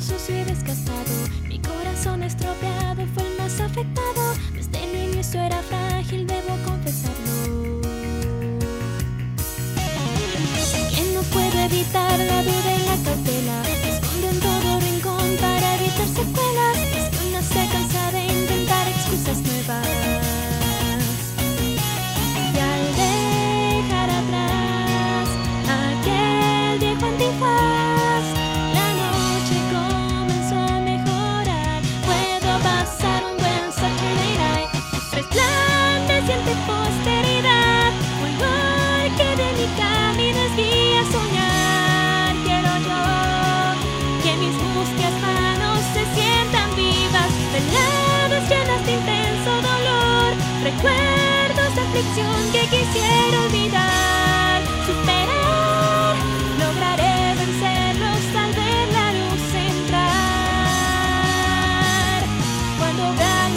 sucio y desgastado. Mi corazón estropeado fue el más afectado. Desde el inicio era frágil, debo confesarlo. Que no puedo evitar. que quisiera olvidar, superar, lograré vencerlos al ver la luz entrar. Cuando vean